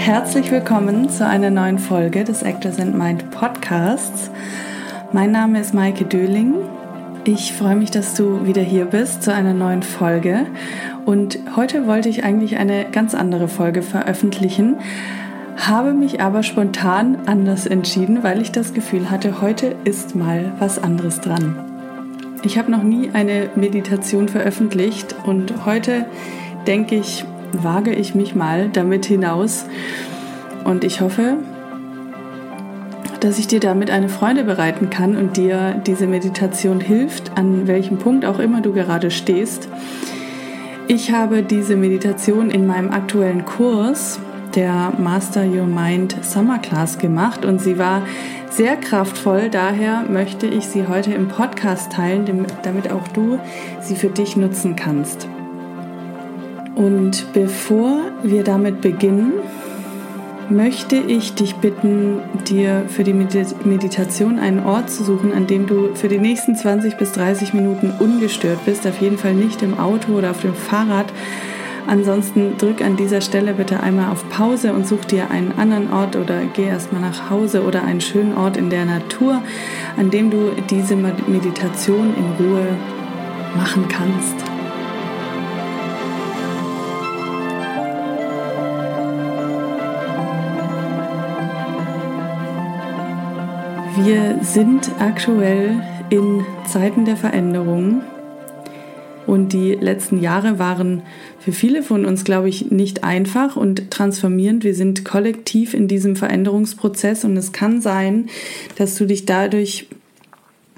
herzlich willkommen zu einer neuen Folge des Actors and Mind Podcasts. Mein Name ist Maike Döling. Ich freue mich, dass du wieder hier bist zu einer neuen Folge. Und heute wollte ich eigentlich eine ganz andere Folge veröffentlichen, habe mich aber spontan anders entschieden, weil ich das Gefühl hatte, heute ist mal was anderes dran. Ich habe noch nie eine Meditation veröffentlicht und heute denke ich, wage ich mich mal damit hinaus und ich hoffe, dass ich dir damit eine Freude bereiten kann und dir diese Meditation hilft, an welchem Punkt auch immer du gerade stehst. Ich habe diese Meditation in meinem aktuellen Kurs, der Master Your Mind Summer Class, gemacht und sie war sehr kraftvoll. Daher möchte ich sie heute im Podcast teilen, damit auch du sie für dich nutzen kannst. Und bevor wir damit beginnen, möchte ich dich bitten, dir für die Meditation einen Ort zu suchen, an dem du für die nächsten 20 bis 30 Minuten ungestört bist. Auf jeden Fall nicht im Auto oder auf dem Fahrrad. Ansonsten drück an dieser Stelle bitte einmal auf Pause und such dir einen anderen Ort oder geh erstmal nach Hause oder einen schönen Ort in der Natur, an dem du diese Meditation in Ruhe machen kannst. Wir sind aktuell in Zeiten der Veränderung und die letzten Jahre waren für viele von uns, glaube ich, nicht einfach und transformierend. Wir sind kollektiv in diesem Veränderungsprozess und es kann sein, dass du dich dadurch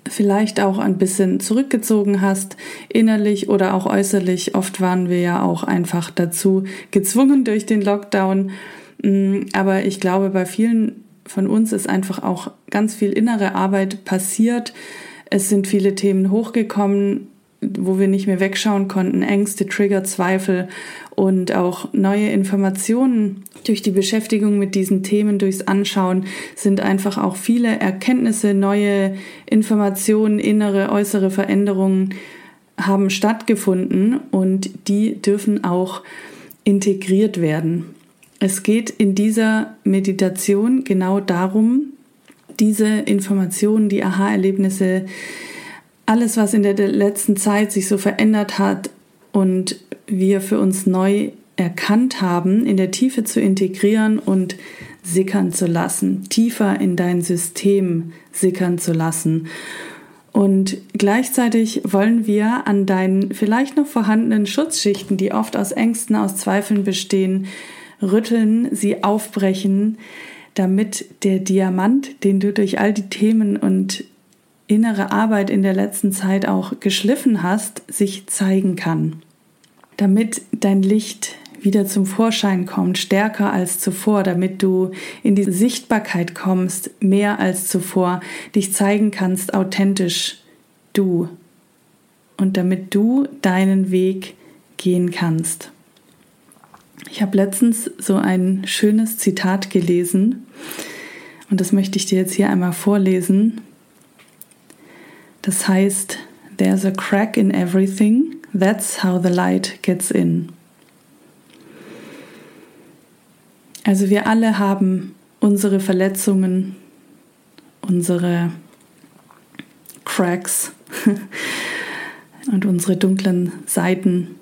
vielleicht auch ein bisschen zurückgezogen hast, innerlich oder auch äußerlich. Oft waren wir ja auch einfach dazu gezwungen durch den Lockdown. Mm, aber ich glaube, bei vielen von uns ist einfach auch ganz viel innere Arbeit passiert. Es sind viele Themen hochgekommen, wo wir nicht mehr wegschauen konnten, Ängste, Trigger, Zweifel und auch neue Informationen durch die Beschäftigung mit diesen Themen, durchs Anschauen sind einfach auch viele Erkenntnisse, neue Informationen, innere, äußere Veränderungen haben stattgefunden und die dürfen auch integriert werden. Es geht in dieser Meditation genau darum, diese Informationen, die Aha-Erlebnisse, alles, was in der letzten Zeit sich so verändert hat und wir für uns neu erkannt haben, in der Tiefe zu integrieren und sickern zu lassen, tiefer in dein System sickern zu lassen. Und gleichzeitig wollen wir an deinen vielleicht noch vorhandenen Schutzschichten, die oft aus Ängsten, aus Zweifeln bestehen, rütteln, sie aufbrechen, damit der Diamant, den du durch all die Themen und innere Arbeit in der letzten Zeit auch geschliffen hast, sich zeigen kann. Damit dein Licht wieder zum Vorschein kommt, stärker als zuvor, damit du in die Sichtbarkeit kommst, mehr als zuvor, dich zeigen kannst, authentisch du und damit du deinen Weg gehen kannst. Ich habe letztens so ein schönes Zitat gelesen und das möchte ich dir jetzt hier einmal vorlesen. Das heißt, There's a crack in everything, that's how the light gets in. Also wir alle haben unsere Verletzungen, unsere Cracks und unsere dunklen Seiten.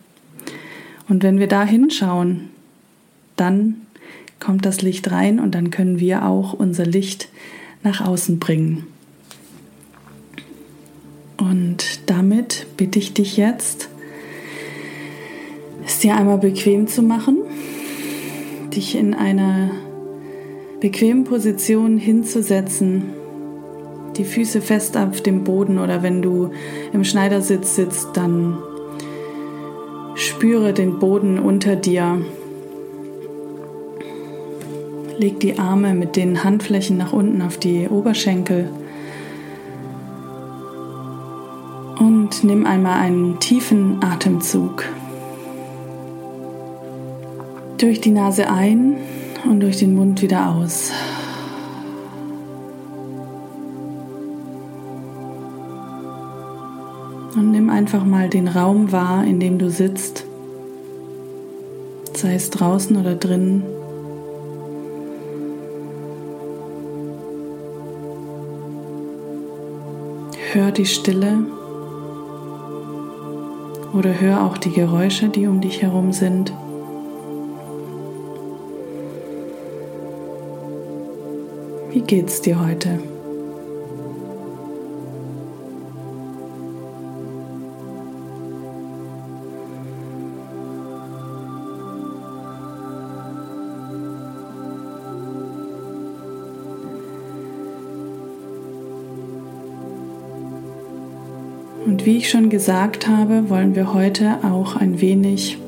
Und wenn wir da hinschauen, dann kommt das Licht rein und dann können wir auch unser Licht nach außen bringen. Und damit bitte ich dich jetzt, es dir einmal bequem zu machen, dich in einer bequemen Position hinzusetzen, die Füße fest auf dem Boden oder wenn du im Schneidersitz sitzt, dann spüre den Boden unter dir Leg die Arme mit den Handflächen nach unten auf die Oberschenkel und nimm einmal einen tiefen Atemzug. Durch die Nase ein und durch den Mund wieder aus. Und nimm einfach mal den Raum wahr, in dem du sitzt, sei es draußen oder drinnen. Hör die Stille oder hör auch die Geräusche, die um dich herum sind. Wie geht's dir heute? Und wie ich schon gesagt habe, wollen wir heute auch ein wenig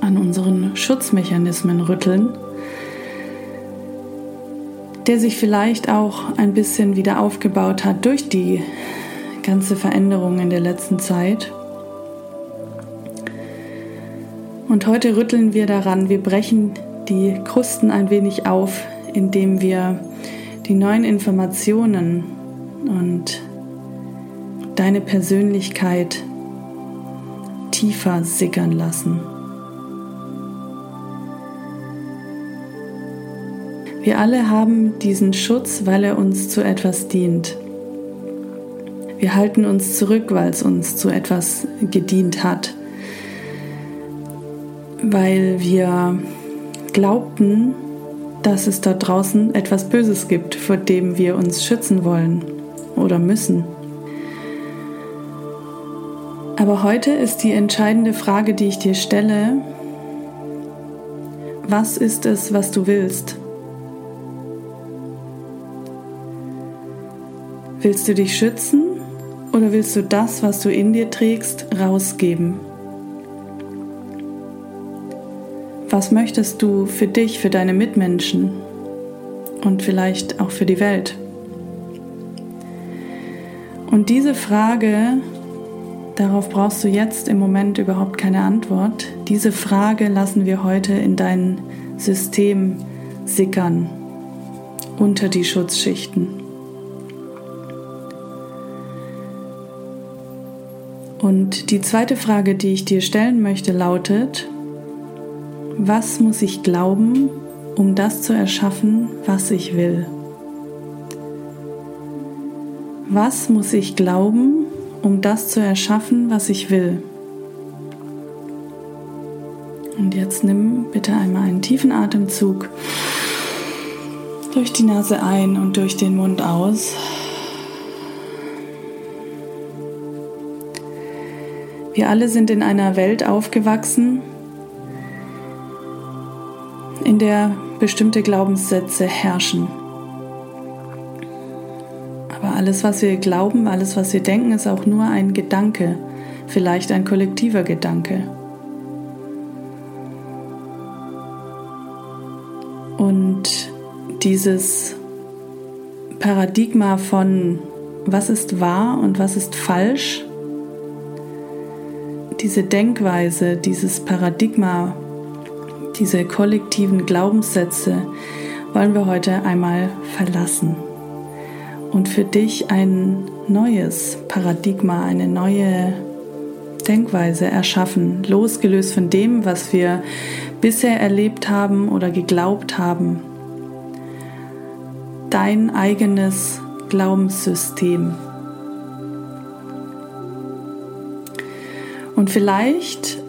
an unseren Schutzmechanismen rütteln, der sich vielleicht auch ein bisschen wieder aufgebaut hat durch die ganze Veränderung in der letzten Zeit. Und heute rütteln wir daran, wir brechen die Krusten ein wenig auf, indem wir die neuen Informationen und deine Persönlichkeit tiefer sickern lassen. Wir alle haben diesen Schutz, weil er uns zu etwas dient. Wir halten uns zurück, weil es uns zu etwas gedient hat. Weil wir glaubten, dass es dort draußen etwas Böses gibt, vor dem wir uns schützen wollen oder müssen. Aber heute ist die entscheidende Frage, die ich dir stelle, was ist es, was du willst? Willst du dich schützen oder willst du das, was du in dir trägst, rausgeben? Was möchtest du für dich, für deine Mitmenschen und vielleicht auch für die Welt? Und diese Frage Darauf brauchst du jetzt im Moment überhaupt keine Antwort. Diese Frage lassen wir heute in dein System sickern, unter die Schutzschichten. Und die zweite Frage, die ich dir stellen möchte, lautet, was muss ich glauben, um das zu erschaffen, was ich will? Was muss ich glauben, um das zu erschaffen, was ich will. Und jetzt nimm bitte einmal einen tiefen Atemzug durch die Nase ein und durch den Mund aus. Wir alle sind in einer Welt aufgewachsen, in der bestimmte Glaubenssätze herrschen. Alles, was wir glauben, alles, was wir denken, ist auch nur ein Gedanke, vielleicht ein kollektiver Gedanke. Und dieses Paradigma von was ist wahr und was ist falsch, diese Denkweise, dieses Paradigma, diese kollektiven Glaubenssätze wollen wir heute einmal verlassen und für dich ein neues Paradigma, eine neue Denkweise erschaffen, losgelöst von dem, was wir bisher erlebt haben oder geglaubt haben. Dein eigenes Glaubenssystem. Und vielleicht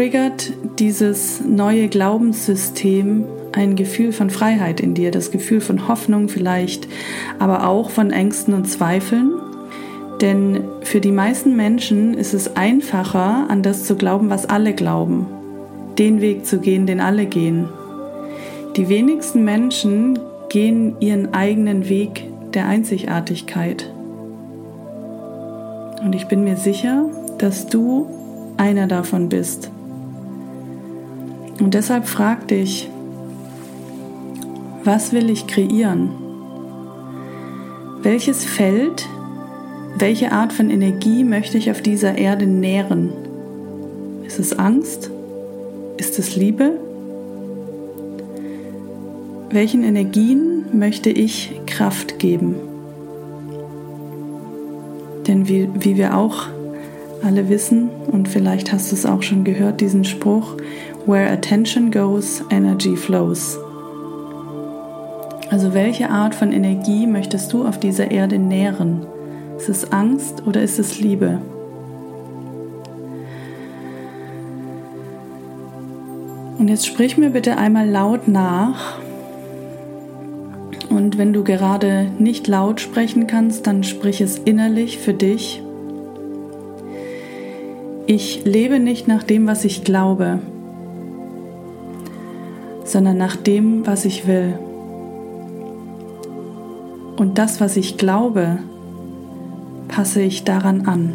triggert dieses neue Glaubenssystem ein Gefühl von Freiheit in dir, das Gefühl von Hoffnung vielleicht, aber auch von Ängsten und Zweifeln. Denn für die meisten Menschen ist es einfacher, an das zu glauben, was alle glauben, den Weg zu gehen, den alle gehen. Die wenigsten Menschen gehen ihren eigenen Weg der Einzigartigkeit. Und ich bin mir sicher, dass du einer davon bist. Und deshalb frag dich, was will ich kreieren? Welches Feld, welche Art von Energie möchte ich auf dieser Erde nähren? Ist es Angst? Ist es Liebe? Welchen Energien möchte ich Kraft geben? Denn wie, wie wir auch alle wissen, und vielleicht hast du es auch schon gehört, diesen Spruch, Where attention goes, energy flows. Also welche Art von Energie möchtest du auf dieser Erde nähren? Ist es Angst oder ist es Liebe? Und jetzt sprich mir bitte einmal laut nach. Und wenn du gerade nicht laut sprechen kannst, dann sprich es innerlich für dich. Ich lebe nicht nach dem, was ich glaube, sondern nach dem, was ich will. Und das, was ich glaube, passe ich daran an.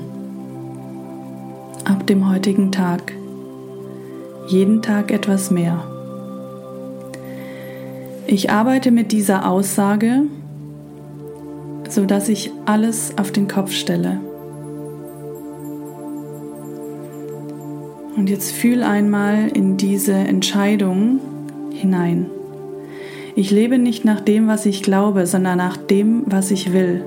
Ab dem heutigen Tag jeden Tag etwas mehr. Ich arbeite mit dieser Aussage, sodass ich alles auf den Kopf stelle. Und jetzt fühl einmal in diese Entscheidung hinein. Ich lebe nicht nach dem, was ich glaube, sondern nach dem, was ich will.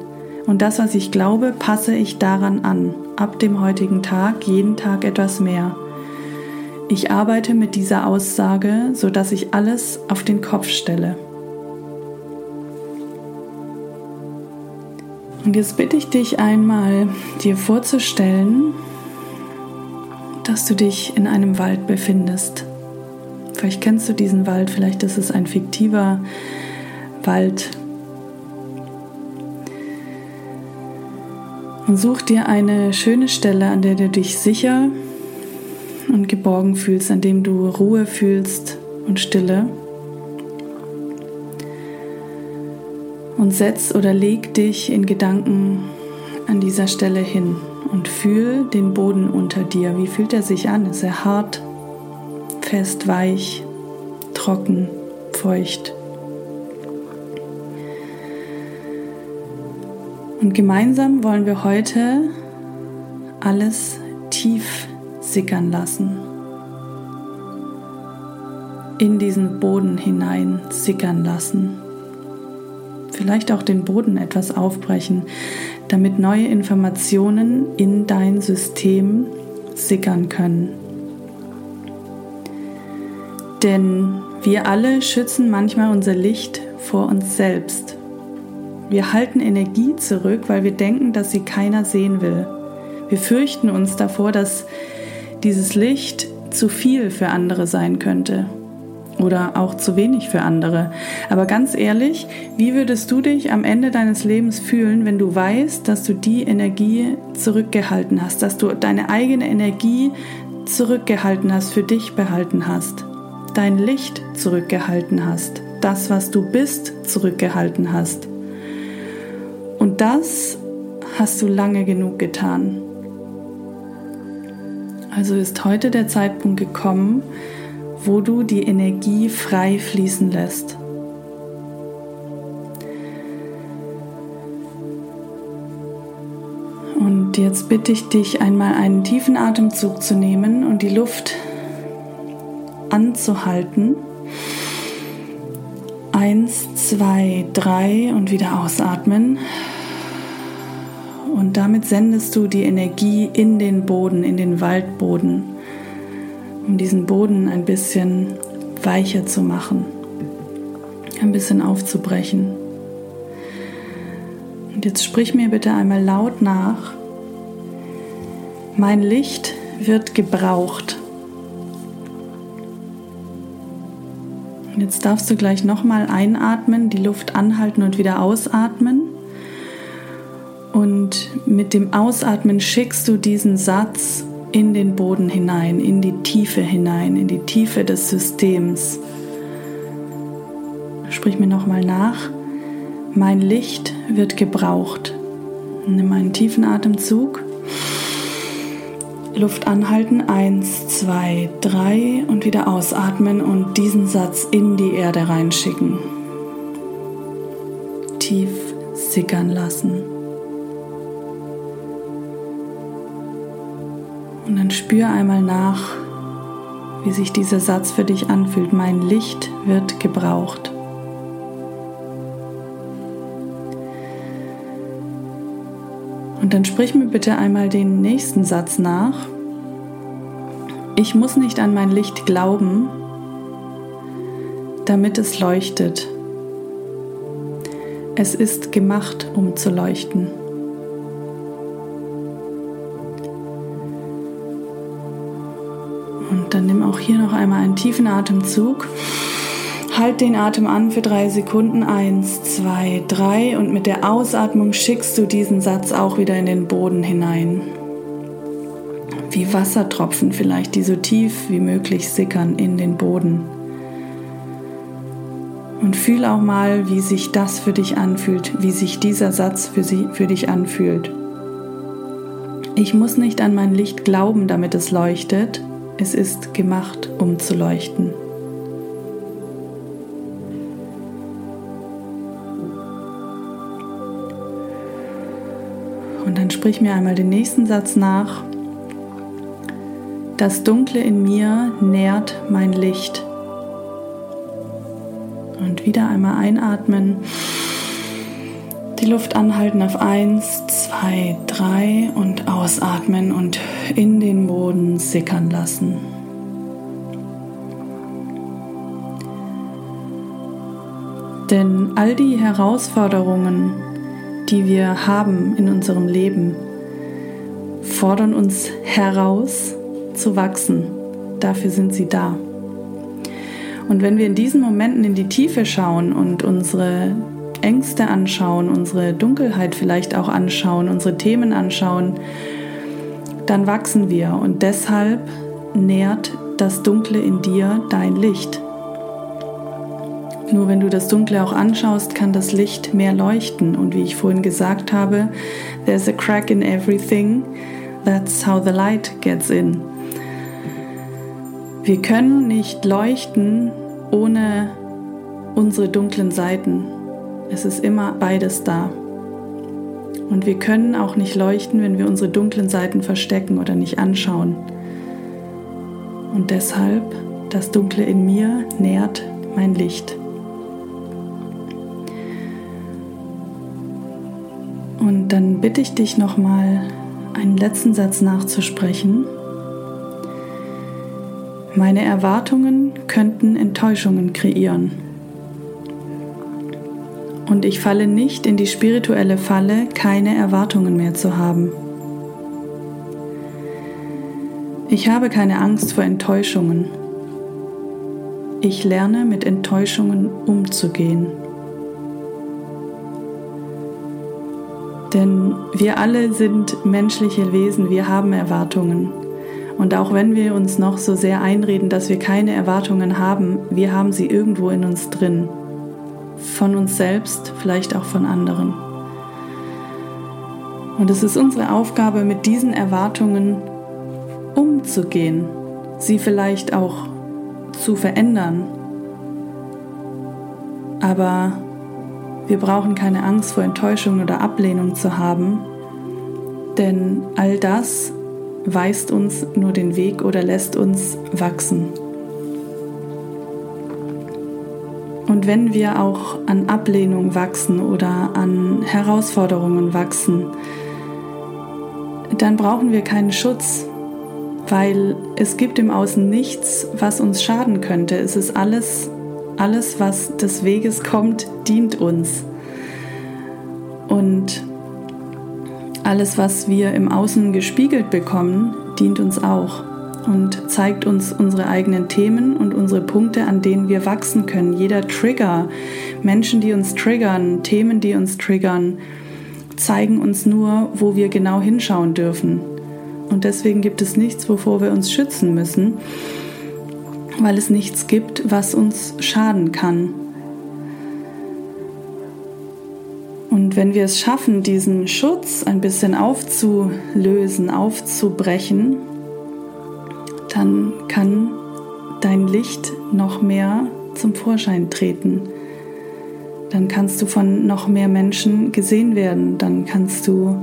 Und das, was ich glaube, passe ich daran an. Ab dem heutigen Tag jeden Tag etwas mehr. Ich arbeite mit dieser Aussage, sodass ich alles auf den Kopf stelle. Und jetzt bitte ich dich einmal, dir vorzustellen, dass du dich in einem Wald befindest. Vielleicht kennst du diesen Wald, vielleicht ist es ein fiktiver Wald. Und such dir eine schöne Stelle, an der du dich sicher und geborgen fühlst, an dem du Ruhe fühlst und Stille. Und setz oder leg dich in Gedanken an dieser Stelle hin und fühl den Boden unter dir. Wie fühlt er sich an? Ist er hart, fest, weich, trocken, feucht? Und gemeinsam wollen wir heute alles tief sickern lassen. In diesen Boden hinein sickern lassen. Vielleicht auch den Boden etwas aufbrechen, damit neue Informationen in dein System sickern können. Denn wir alle schützen manchmal unser Licht vor uns selbst. Wir halten Energie zurück, weil wir denken, dass sie keiner sehen will. Wir fürchten uns davor, dass dieses Licht zu viel für andere sein könnte oder auch zu wenig für andere. Aber ganz ehrlich, wie würdest du dich am Ende deines Lebens fühlen, wenn du weißt, dass du die Energie zurückgehalten hast, dass du deine eigene Energie zurückgehalten hast, für dich behalten hast, dein Licht zurückgehalten hast, das, was du bist, zurückgehalten hast. Und das hast du lange genug getan. Also ist heute der Zeitpunkt gekommen, wo du die Energie frei fließen lässt. Und jetzt bitte ich dich einmal einen tiefen Atemzug zu nehmen und die Luft anzuhalten. Eins, zwei, drei und wieder ausatmen. Und damit sendest du die Energie in den Boden, in den Waldboden, um diesen Boden ein bisschen weicher zu machen, ein bisschen aufzubrechen. Und jetzt sprich mir bitte einmal laut nach. Mein Licht wird gebraucht. Jetzt darfst du gleich nochmal einatmen, die Luft anhalten und wieder ausatmen. Und mit dem Ausatmen schickst du diesen Satz in den Boden hinein, in die Tiefe hinein, in die Tiefe des Systems. Sprich mir nochmal nach. Mein Licht wird gebraucht. Nimm einen tiefen Atemzug. Luft anhalten. Eins, zwei, drei und wieder ausatmen und diesen Satz in die Erde reinschicken. Tief sickern lassen. Und dann spür einmal nach, wie sich dieser Satz für dich anfühlt. Mein Licht wird gebraucht. Und dann sprich mir bitte einmal den nächsten Satz nach. Ich muss nicht an mein Licht glauben, damit es leuchtet. Es ist gemacht, um zu leuchten. Und dann nimm auch hier noch einmal einen tiefen Atemzug. Halt den Atem an für drei Sekunden. Eins, zwei, drei. Und mit der Ausatmung schickst du diesen Satz auch wieder in den Boden hinein. Wie Wassertropfen vielleicht, die so tief wie möglich sickern in den Boden. Und fühl auch mal, wie sich das für dich anfühlt, wie sich dieser Satz für, sie, für dich anfühlt. Ich muss nicht an mein Licht glauben, damit es leuchtet. Es ist gemacht, um zu leuchten. Sprich mir einmal den nächsten Satz nach. Das Dunkle in mir nährt mein Licht. Und wieder einmal einatmen. Die Luft anhalten auf 1, 2, 3 und ausatmen und in den Boden sickern lassen. Denn all die Herausforderungen, die wir haben in unserem Leben, fordern uns heraus zu wachsen. Dafür sind sie da. Und wenn wir in diesen Momenten in die Tiefe schauen und unsere Ängste anschauen, unsere Dunkelheit vielleicht auch anschauen, unsere Themen anschauen, dann wachsen wir und deshalb nährt das Dunkle in dir dein Licht. Nur wenn du das Dunkle auch anschaust, kann das Licht mehr leuchten. Und wie ich vorhin gesagt habe, there's a crack in everything. That's how the light gets in. Wir können nicht leuchten ohne unsere dunklen Seiten. Es ist immer beides da. Und wir können auch nicht leuchten, wenn wir unsere dunklen Seiten verstecken oder nicht anschauen. Und deshalb, das Dunkle in mir nährt mein Licht. Und dann bitte ich dich nochmal, einen letzten Satz nachzusprechen. Meine Erwartungen könnten Enttäuschungen kreieren. Und ich falle nicht in die spirituelle Falle, keine Erwartungen mehr zu haben. Ich habe keine Angst vor Enttäuschungen. Ich lerne mit Enttäuschungen umzugehen. Denn wir alle sind menschliche Wesen, wir haben Erwartungen. Und auch wenn wir uns noch so sehr einreden, dass wir keine Erwartungen haben, wir haben sie irgendwo in uns drin. Von uns selbst, vielleicht auch von anderen. Und es ist unsere Aufgabe, mit diesen Erwartungen umzugehen, sie vielleicht auch zu verändern. Aber wir brauchen keine Angst vor Enttäuschung oder Ablehnung zu haben, denn all das weist uns nur den Weg oder lässt uns wachsen. Und wenn wir auch an Ablehnung wachsen oder an Herausforderungen wachsen, dann brauchen wir keinen Schutz, weil es gibt im Außen nichts, was uns schaden könnte. Es ist alles, alles, was des Weges kommt, dient uns. Und alles, was wir im Außen gespiegelt bekommen, dient uns auch und zeigt uns unsere eigenen Themen und unsere Punkte, an denen wir wachsen können. Jeder Trigger, Menschen, die uns triggern, Themen, die uns triggern, zeigen uns nur, wo wir genau hinschauen dürfen. Und deswegen gibt es nichts, wovor wir uns schützen müssen, weil es nichts gibt, was uns schaden kann. Und wenn wir es schaffen, diesen Schutz ein bisschen aufzulösen, aufzubrechen, dann kann dein Licht noch mehr zum Vorschein treten. Dann kannst du von noch mehr Menschen gesehen werden. Dann kannst du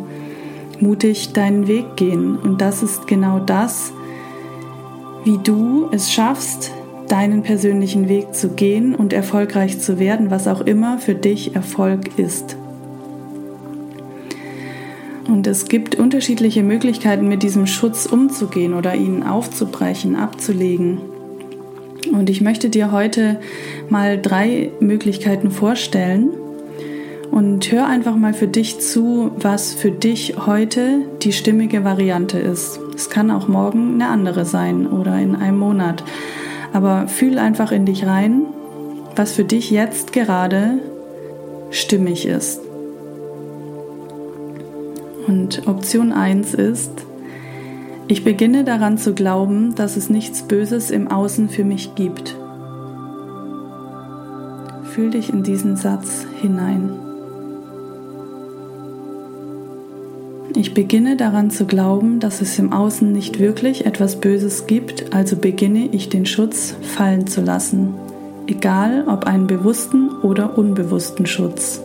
mutig deinen Weg gehen. Und das ist genau das, wie du es schaffst, deinen persönlichen Weg zu gehen und erfolgreich zu werden, was auch immer für dich Erfolg ist. Und es gibt unterschiedliche Möglichkeiten, mit diesem Schutz umzugehen oder ihn aufzubrechen, abzulegen. Und ich möchte dir heute mal drei Möglichkeiten vorstellen. Und hör einfach mal für dich zu, was für dich heute die stimmige Variante ist. Es kann auch morgen eine andere sein oder in einem Monat. Aber fühl einfach in dich rein, was für dich jetzt gerade stimmig ist. Und Option 1 ist, ich beginne daran zu glauben, dass es nichts Böses im Außen für mich gibt. Fühl dich in diesen Satz hinein. Ich beginne daran zu glauben, dass es im Außen nicht wirklich etwas Böses gibt, also beginne ich den Schutz fallen zu lassen, egal ob einen bewussten oder unbewussten Schutz.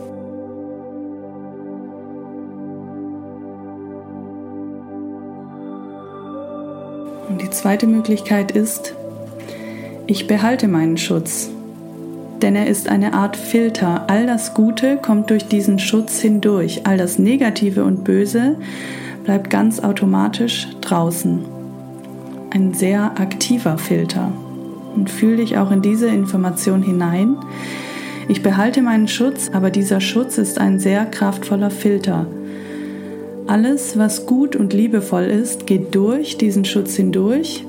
Und die zweite Möglichkeit ist, ich behalte meinen Schutz denn er ist eine Art Filter. All das Gute kommt durch diesen Schutz hindurch, all das Negative und Böse bleibt ganz automatisch draußen. Ein sehr aktiver Filter. Und fühl dich auch in diese Information hinein. Ich behalte meinen Schutz, aber dieser Schutz ist ein sehr kraftvoller Filter. Alles, was gut und liebevoll ist, geht durch diesen Schutz hindurch.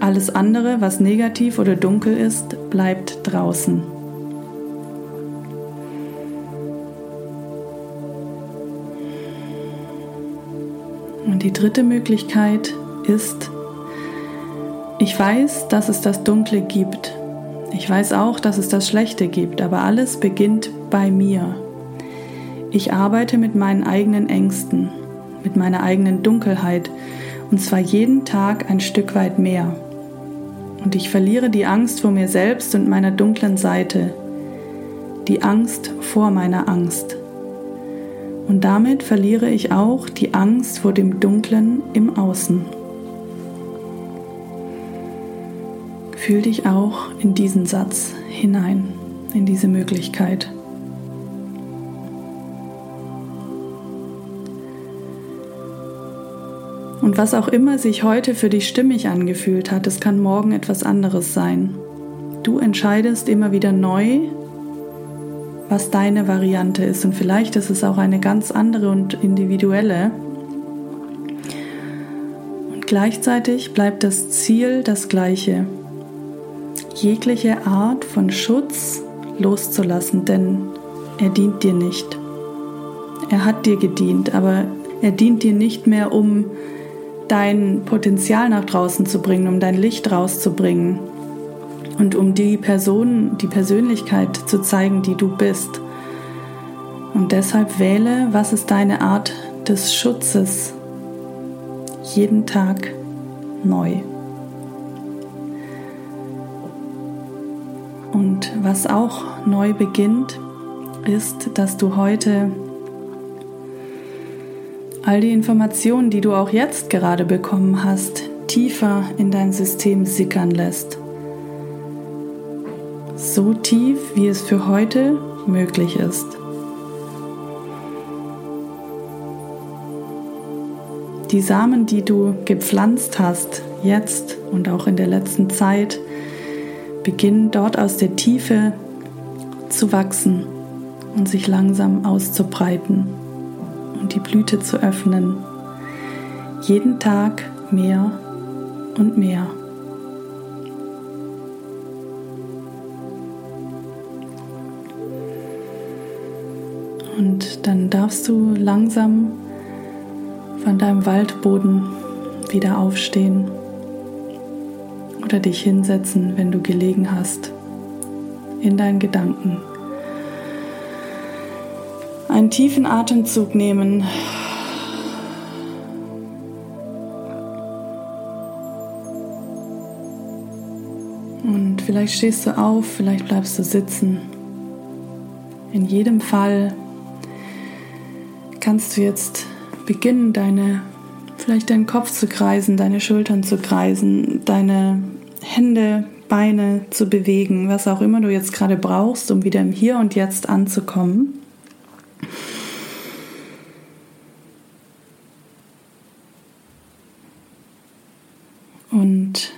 Alles andere, was negativ oder dunkel ist, bleibt draußen. Und die dritte Möglichkeit ist, ich weiß, dass es das Dunkle gibt. Ich weiß auch, dass es das Schlechte gibt, aber alles beginnt bei mir. Ich arbeite mit meinen eigenen Ängsten, mit meiner eigenen Dunkelheit und zwar jeden Tag ein Stück weit mehr. Und ich verliere die Angst vor mir selbst und meiner dunklen Seite, die Angst vor meiner Angst. Und damit verliere ich auch die Angst vor dem Dunklen im Außen. Fühl dich auch in diesen Satz hinein, in diese Möglichkeit. Und was auch immer sich heute für dich stimmig angefühlt hat, es kann morgen etwas anderes sein. Du entscheidest immer wieder neu, was deine Variante ist. Und vielleicht ist es auch eine ganz andere und individuelle. Und gleichzeitig bleibt das Ziel das gleiche. Jegliche Art von Schutz loszulassen, denn er dient dir nicht. Er hat dir gedient, aber er dient dir nicht mehr, um dein Potenzial nach draußen zu bringen, um dein Licht rauszubringen, und um die Person, die Persönlichkeit zu zeigen, die du bist. Und deshalb wähle, was ist deine Art des Schutzes jeden Tag neu. Und was auch neu beginnt, ist, dass du heute all die Informationen, die du auch jetzt gerade bekommen hast, tiefer in dein System sickern lässt so tief, wie es für heute möglich ist. Die Samen, die du gepflanzt hast, jetzt und auch in der letzten Zeit, beginnen dort aus der Tiefe zu wachsen und sich langsam auszubreiten und die Blüte zu öffnen. Jeden Tag mehr und mehr. Und dann darfst du langsam von deinem Waldboden wieder aufstehen oder dich hinsetzen, wenn du gelegen hast, in deinen Gedanken. Einen tiefen Atemzug nehmen. Und vielleicht stehst du auf, vielleicht bleibst du sitzen. In jedem Fall kannst du jetzt beginnen, deine, vielleicht deinen Kopf zu kreisen, deine Schultern zu kreisen, deine Hände, Beine zu bewegen, was auch immer du jetzt gerade brauchst, um wieder im Hier und Jetzt anzukommen. Und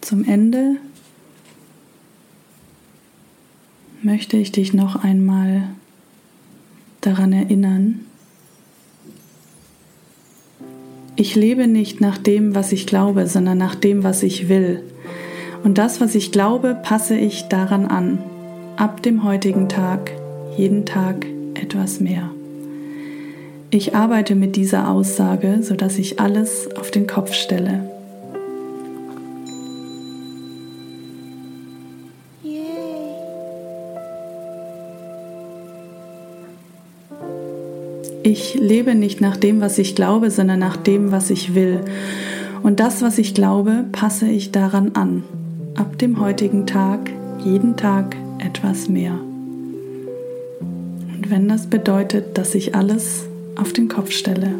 zum Ende möchte ich dich noch einmal daran erinnern, ich lebe nicht nach dem, was ich glaube, sondern nach dem, was ich will. Und das, was ich glaube, passe ich daran an. Ab dem heutigen Tag, jeden Tag etwas mehr. Ich arbeite mit dieser Aussage, sodass ich alles auf den Kopf stelle. Ich lebe nicht nach dem, was ich glaube, sondern nach dem, was ich will. Und das, was ich glaube, passe ich daran an. Ab dem heutigen Tag, jeden Tag etwas mehr. Und wenn das bedeutet, dass ich alles auf den Kopf stelle.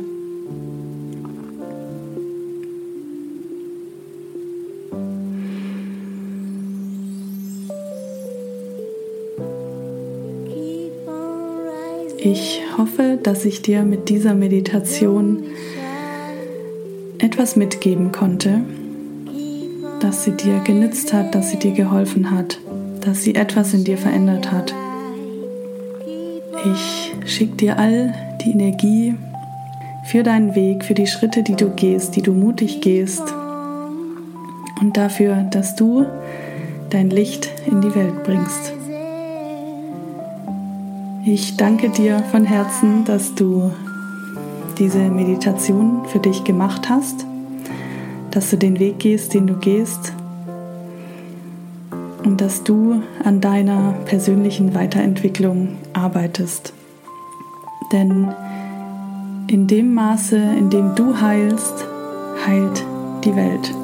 Ich hoffe, dass ich dir mit dieser Meditation etwas mitgeben konnte, dass sie dir genützt hat, dass sie dir geholfen hat, dass sie etwas in dir verändert hat. Ich schicke dir all die Energie für deinen Weg, für die Schritte, die du gehst, die du mutig gehst und dafür, dass du dein Licht in die Welt bringst. Ich danke dir von Herzen, dass du diese Meditation für dich gemacht hast, dass du den Weg gehst, den du gehst und dass du an deiner persönlichen Weiterentwicklung arbeitest. Denn in dem Maße, in dem du heilst, heilt die Welt.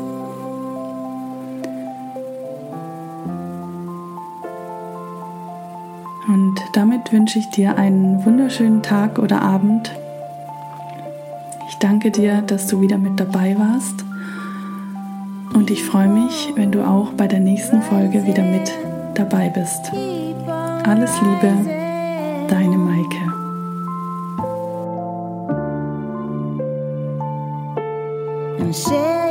wünsche ich dir einen wunderschönen Tag oder Abend. Ich danke dir, dass du wieder mit dabei warst. Und ich freue mich, wenn du auch bei der nächsten Folge wieder mit dabei bist. Alles Liebe, deine Maike. share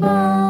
Bye.